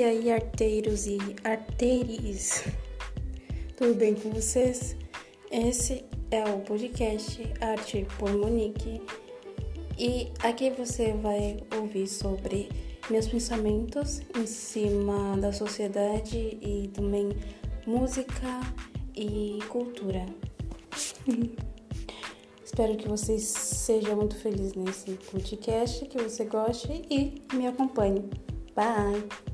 E aí, arteiros e arteires, tudo bem com vocês? Esse é o podcast Arte por Monique e aqui você vai ouvir sobre meus pensamentos em cima da sociedade e também música e cultura. Espero que você seja muito feliz nesse podcast, que você goste e me acompanhe. Bye!